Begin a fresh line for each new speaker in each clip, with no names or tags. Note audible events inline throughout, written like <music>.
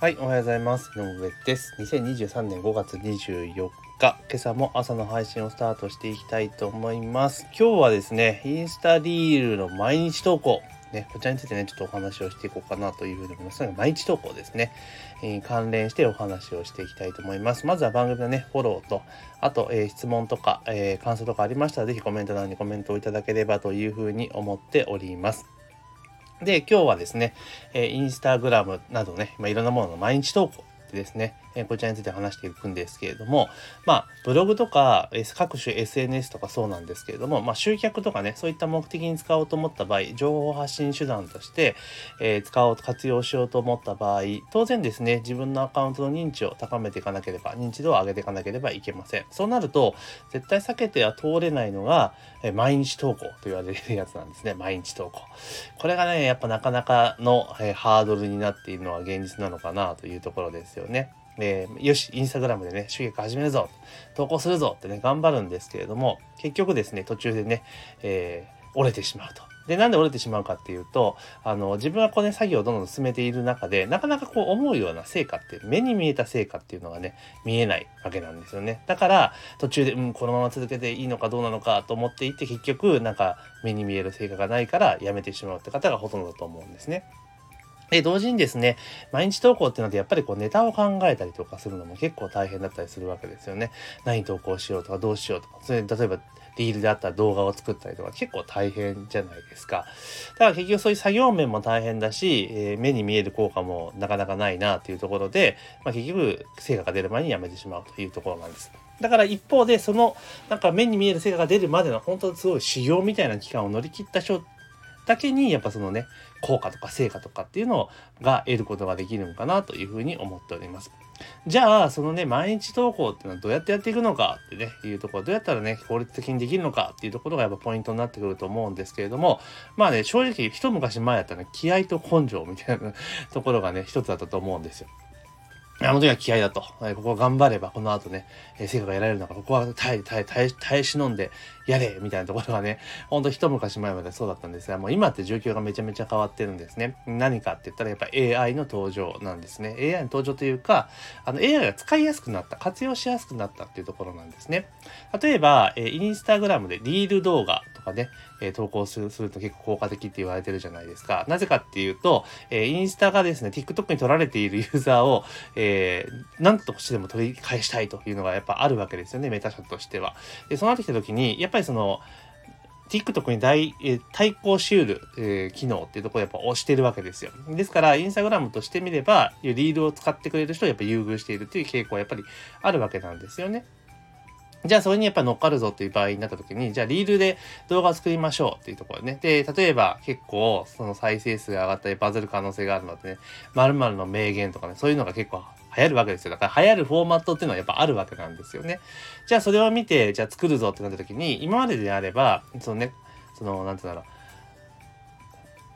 はい、おはようございます。井上です。2023年5月24日、今朝も朝の配信をスタートしていきたいと思います。今日はですね、インスタリールの毎日投稿、ね、こちらについてね、ちょっとお話をしていこうかなというふうに思います。毎日投稿ですね、えー関連してお話をしていきたいと思います。まずは番組のね、フォローと、あと、えー質問とか、えー感想とかありましたら、ぜひコメント欄にコメントをいただければというふうに思っております。で、今日はですね、えーインスタグラムなどね、まあ、いろんなものの毎日投稿でですね、えーこちらについて話していくんですけれども、まあ、ブログとか、えー各種 SNS とかそうなんですけれども、まあ、集客とかね、そういった目的に使おうと思った場合、情報発信手段として、えー使おうと活用しようと思った場合、当然ですね、自分のアカウントの認知を高めていかなければ、認知度を上げていかなければいけません。そうなると、絶対避けては通れないのが、え毎日投稿と言われるやつなんですね。毎日投稿。これがね、やっぱなかなかの、えハードルになっているのは現実なのかなというところですよね。えーよし、インスタグラムでね、集客始めるぞ、投稿するぞってね、頑張るんですけれども、結局ですね、途中でね、えー折れてしまうと。で、なんで折れてしまうかっていうと、あの、自分はこうね、作業をどんどん進めている中で、なかなかこう思うような成果っていう、目に見えた成果っていうのがね、見えないわけなんですよね。だから、途中で、うん、このまま続けていいのかどうなのかと思っていって、結局、なんか、目に見える成果がないから、やめてしまうって方がほとんどだと思うんですね。で、同時にですね、毎日投稿っていうので、やっぱりこうネタを考えたりとかするのも結構大変だったりするわけですよね。何投稿しようとかどうしようとか、それ例えばリールであったら動画を作ったりとか結構大変じゃないですか。だから結局そういう作業面も大変だし、えー目に見える効果もなかなかないなっていうところで、まあ、結局成果が出る前にやめてしまうというところなんです。だから一方でそのなんか目に見える成果が出るまでの本当にすごい修行みたいな期間を乗り切った人だけにやっぱそのね効果とか成果とかっていうのが得ることができるのかなというふうに思っております。じゃあそのね毎日投稿っていうのはどうやってやっていくのかってねいうところどうやったらね効率的にできるのかっていうところがやっぱポイントになってくると思うんですけれどもまあね正直一昔前やったら、ね、気合と根性みたいなところがね一つだったと思うんですよ。あの時は気合だと。ここ頑張れば、この後ね、成果が得られるのか、ここは耐え、耐え、耐え、耐え忍んでやれみたいなところがね、ほんと一昔前までそうだったんですが、もう今って状況がめちゃめちゃ変わってるんですね。何かって言ったらやっぱ AI の登場なんですね。AI の登場というか、あの AI が使いやすくなった、活用しやすくなったっていうところなんですね。例えば、インスタグラムでリール動画かね、え投稿するすると結構効果的って言われてるじゃないですか。なぜかっていうと、えインスタがですね、TikTok に取られている <laughs> ユーザーを、えー、なんとしてでも取り返したいというのがやっぱあるわけですよね、メタ社としては。で、そうなってきた時に、やっぱりその、TikTok に大、えー対抗しうる、えー機能っていうところをやっぱ押してるわけですよ。ですから、インスタグラムとしてみれば、リールを使ってくれる人をやっぱ優遇しているっていう傾向はやっぱりあるわけなんですよね。じゃあそれにやっぱ乗っかるぞっていう場合になった時に、じゃあリールで動画を作りましょうっていうところね。で、例えば結構その再生数が上がったりバズる可能性があるのでね、〇〇の名言とかね、そういうのが結構流行るわけですよ。だから流行るフォーマットっていうのはやっぱあるわけなんですよね。じゃあそれを見て、じゃあ作るぞってなった時に、今までであれば、そのね、その、なんて言うんだろう。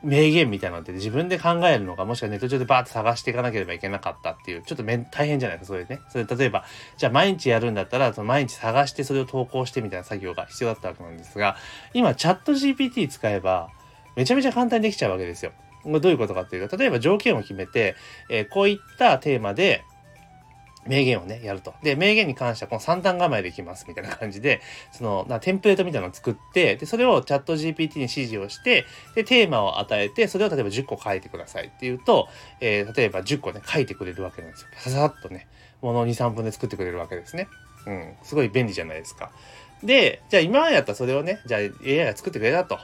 名言みたいなのって自分で考えるのか、もしくはネット上でバーッと探していかなければいけなかったっていう、ちょっとめ大変じゃないですか、それね。それ例えば、じゃあ毎日やるんだったら、その毎日探してそれを投稿してみたいな作業が必要だったわけなんですが、今チャット GPT 使えば、めちゃめちゃ簡単にできちゃうわけですよ。どういうことかっていうと、例えば条件を決めて、えーこういったテーマで、名言をね、やると。で、名言に関してはこの3段構えでいきますみたいな感じで、その、なテンプレートみたいなのを作って、で、それをチャット GPT に指示をして、で、テーマを与えて、それを例えば10個書いてくださいっていうと、えー例えば10個ね、書いてくれるわけなんですよ。ささっとね、もの2、3分で作ってくれるわけですね。うん、すごい便利じゃないですか。で、じゃあ今やったらそれをね、じゃあ AI が作ってくれたと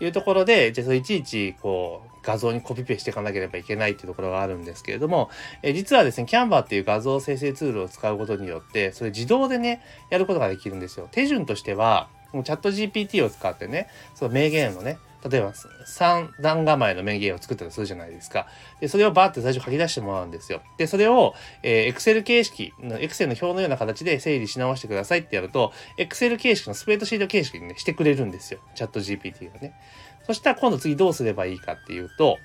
いうところで、じゃあそれいちいちこう画像にコピペしていかなければいけないっていうところがあるんですけれども、え実はですね、Canva っていう画像生成ツールを使うことによって、それ自動でね、やることができるんですよ。手順としては、もうチャット GPT を使ってね、その名言のね、例えば3段構えの名言を作ったとするじゃないですか。で、それをバーって最初書き出してもらうんですよ。で、それを、えー Excel 形式の、Excel の表のような形で整理し直してくださいってやると、Excel 形式のスプレッドシート形式にね、してくれるんですよ。チャット GPT がね。そしたら今度次どうすればいいかっていうと、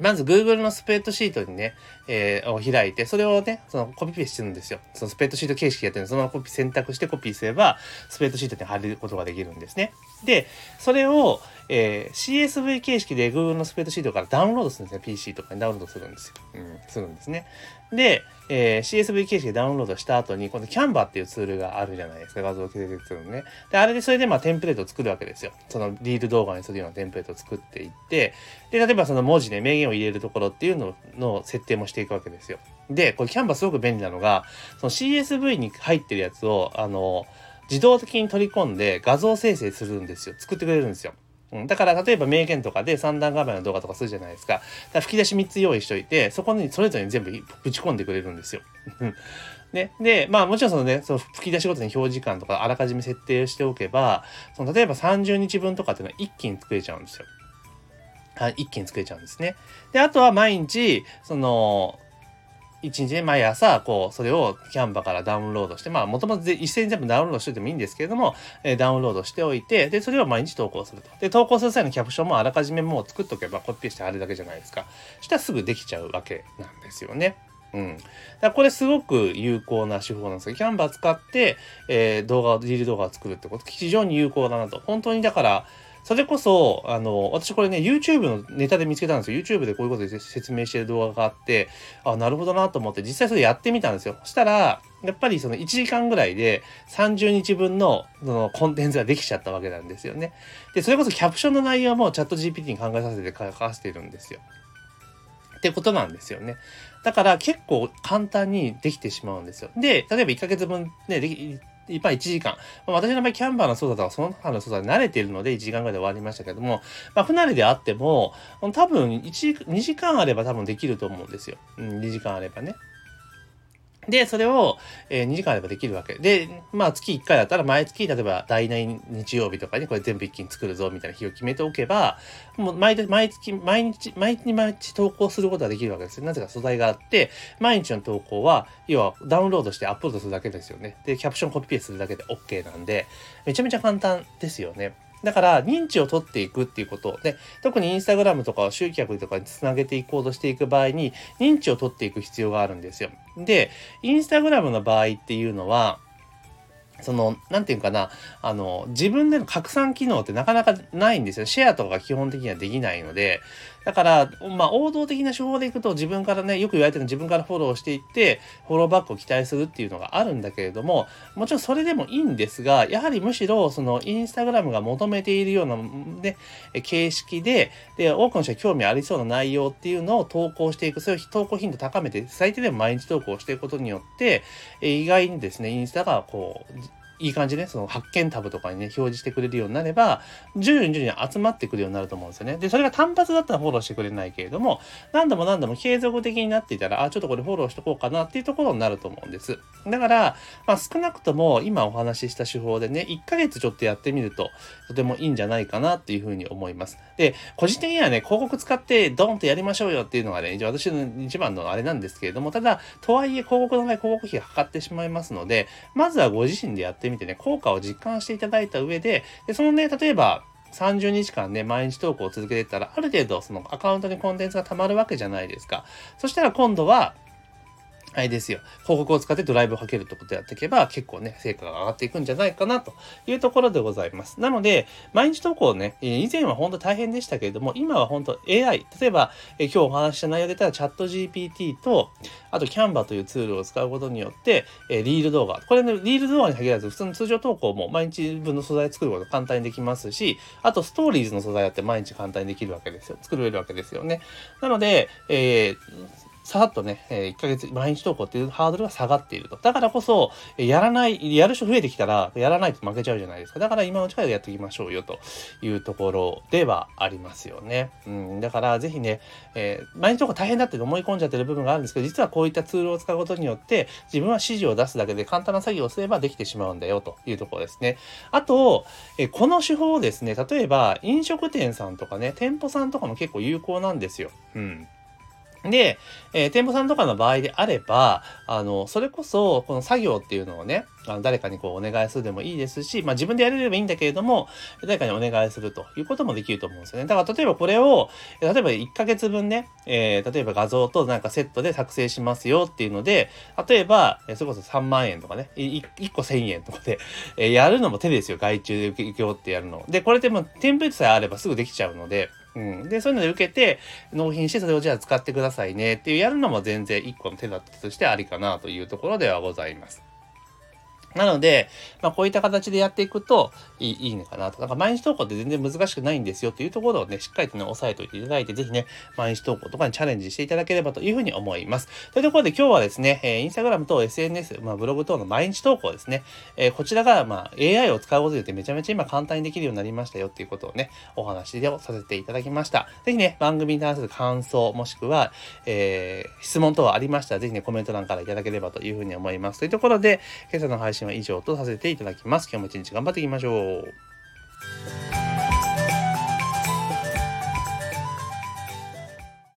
まず Google のスプレッドシートにね、えーを開いて、それをね、そのコピペしてるんですよ。そのスプレッドシート形式やってるんで、そのままコピ選択してコピーすれば、スプレッドシートに貼ることができるんですね。で、それを、えー、CSV 形式で Google のスプレッドシートからダウンロードするんですね。PC とかにダウンロードするんですよ。うん、するんですね。で、えー、CSV 形式でダウンロードした後に、この Canva っていうツールがあるじゃないですか。画像系列ツールね。で、あれでそれでまあテンプレートを作るわけですよ。そのリール動画にするようなテンプレートを作っていって、で、例えばその文字で名言を入れるところっていうのの設定もしていくわけですよ。で、これ Canva すごく便利なのが、その CSV に入ってるやつを、あの、自動的に取り込んで画像生成するんですよ。作ってくれるんですよ。うん、だから例えば名言とかで三段画面の動画とかするじゃないですか。か吹き出し3つ用意しといて、そこにそれぞれに全部ぶち込んでくれるんですよ。<laughs> ね、で、まあもちろんそのね、その吹き出しごとに表示時間とかあらかじめ設定しておけば、その例えば30日分とかっていうのは一気に作れちゃうんですよ。はい、一気に作れちゃうんですね。で、あとは毎日、その、一日ね、毎朝、こう、それをキャンバからダウンロードして、まあ、もともと一斉に全部ダウンロードしててもいいんですけれども、えー、ダウンロードしておいて、で、それを毎日投稿すると。で、投稿する際のキャプションもあらかじめもう作っとけば、コピーして貼るだけじゃないですか。したらすぐできちゃうわけなんですよね。うん。だこれすごく有効な手法なんですけど、キャンバー使って、えー、動画を、リール動画を作るってこと、非常に有効だなと。本当にだから、それこそ、あの、私これね、YouTube のネタで見つけたんですよ。YouTube でこういうことで説明してる動画があって、あ、なるほどなと思って、実際それやってみたんですよ。そしたら、やっぱりその1時間ぐらいで30日分のそのコンテンツができちゃったわけなんですよね。で、それこそキャプションの内容もチャット GPT に考えさせて書かせてるんですよ。ってことなんですよね。だから結構簡単にできてしまうんですよ。で、例えば1ヶ月分ね、でいっぱい1時間。まあ、私の場合、キャンバーの操作とかその他の操作に慣れているので1時間ぐらいで終わりましたけども、まあ、不慣れであっても、多分1、2時間あれば多分できると思うんですよ。うん、2時間あればね。で、それを、えー、2時間あればできるわけ。で、まあ月1回だったら毎月、例えば第2日曜日とかにこれ全部一気に作るぞみたいな日を決めておけば、もう毎毎月、毎日、毎日毎日投稿することができるわけですよ。なぜか素材があって、毎日の投稿は、要はダウンロードしてアップロードするだけですよね。で、キャプションコピペするだけで OK なんで、めちゃめちゃ簡単ですよね。だから認知を取っていくっていうことで特にインスタグラムとかを集客とかにつなげていこうとしていく場合に認知を取っていく必要があるんですよ。でインスタグラムの場合っていうのはその、なんて言うかな、あの、自分での拡散機能ってなかなかないんですよ。シェアとかが基本的にはできないので。だから、まあ、王道的な手法でいくと自分からね、よく言われてる自分からフォローしていって、フォローバックを期待するっていうのがあるんだけれども、もちろんそれでもいいんですが、やはりむしろ、その、インスタグラムが求めているような、ね、形式で、で、多くの人が興味ありそうな内容っていうのを投稿していく、そういう投稿頻度高めて、最低でも毎日投稿していくことによって、意外にですね、インスタがこう、いい感じで、その発見タブとかにね、表示してくれるようになれば、徐々に徐々に集まってくるようになると思うんですよね。で、それが単発だったらフォローしてくれないけれども、何度も何度も継続的になっていたら、あ、ちょっとこれフォローしとこうかなっていうところになると思うんです。だから、まあ少なくとも今お話しした手法でね、1ヶ月ちょっとやってみると、とてもいいんじゃないかなっていうふうに思います。で、個人的にはね、広告使ってドンとやりましょうよっていうのがね、私の一番のあれなんですけれども、ただ、とはいえ広告の場合広告費がかかってしまいますので、まずはご自身でやってみてね、効果を実感していただいた上で、でそのね、例えば、30日間ね、毎日投稿を続けてたら、ある程度そのアカウントにコンテンツが溜まるわけじゃないですか。そしたら今度は、あれですよ。広告を使ってドライブをかけるってことをやっていけば、結構ね、成果が上がっていくんじゃないかなというところでございます。なので、毎日投稿ね、以前は本当大変でしたけれども、今は本当 AI、例えば、え今日お話した内容で言ったらチャット GPT と、あと Canva というツールを使うことによって、えリール動画。これね、リール動画に限らず、普通の通常投稿も毎日分の素材作ること簡単にできますし、あとストーリーズの素材だって毎日簡単にできるわけですよ。作れるわけですよね。なので、えーさらっとね、え1ヶ月毎日投稿っていうハードルが下がっていると。だからこそ、やらない、やる人増えてきたら、やらないと負けちゃうじゃないですか。だから今のうちからやっていきましょうよというところではありますよね。うん、だからぜひね、えー、毎日投稿大変だって思い込んじゃってる部分があるんですけど、実はこういったツールを使うことによって、自分は指示を出すだけで簡単な作業をすればできてしまうんだよというところですね。あと、えこの手法をですね、例えば飲食店さんとかね、店舗さんとかも結構有効なんですよ。うん。で、えー、店舗さんとかの場合であれば、あの、それこそ、この作業っていうのをね、あの誰かにこうお願いするでもいいですし、まあ自分でやれればいいんだけれども、誰かにお願いするということもできると思うんですよね。だから例えばこれを、例えば1ヶ月分ね、えー、例えば画像となんかセットで作成しますよっていうので、例えば、それこそ3万円とかね、1, 個1000円とかで、え、やるのも手ですよ。外注で受けようってやるの。で、これでもテンプレートさえあればすぐできちゃうので、うん。で、そういうので受けて、納品してそれをじゃあ使ってくださいねっていうやるのも全然一個の手立てとしてありかなというところではございます。なので、まあ、こういった形でやっていくといいいいのかなと。なんか毎日投稿って全然難しくないんですよっていうところをね、しっかりとね、押さえておいていただいて、ぜひね、毎日投稿とかにチャレンジしていただければというふうに思います。というところで今日はですね、えー、インスタグラムと SNS、まあ、ブログ等の毎日投稿ですね、えー、こちらが、まあ、AI を使うことによってめちゃめちゃ今簡単にできるようになりましたよっていうことをね、お話をさせていただきました。ぜひね、番組に関する感想、もしくは、えー、質問等ありましたら、ぜひね、コメント欄からいただければというふうに思います。というところで、今朝の配信信は以上とさせていただきます。今日も一日頑張っていきましょう。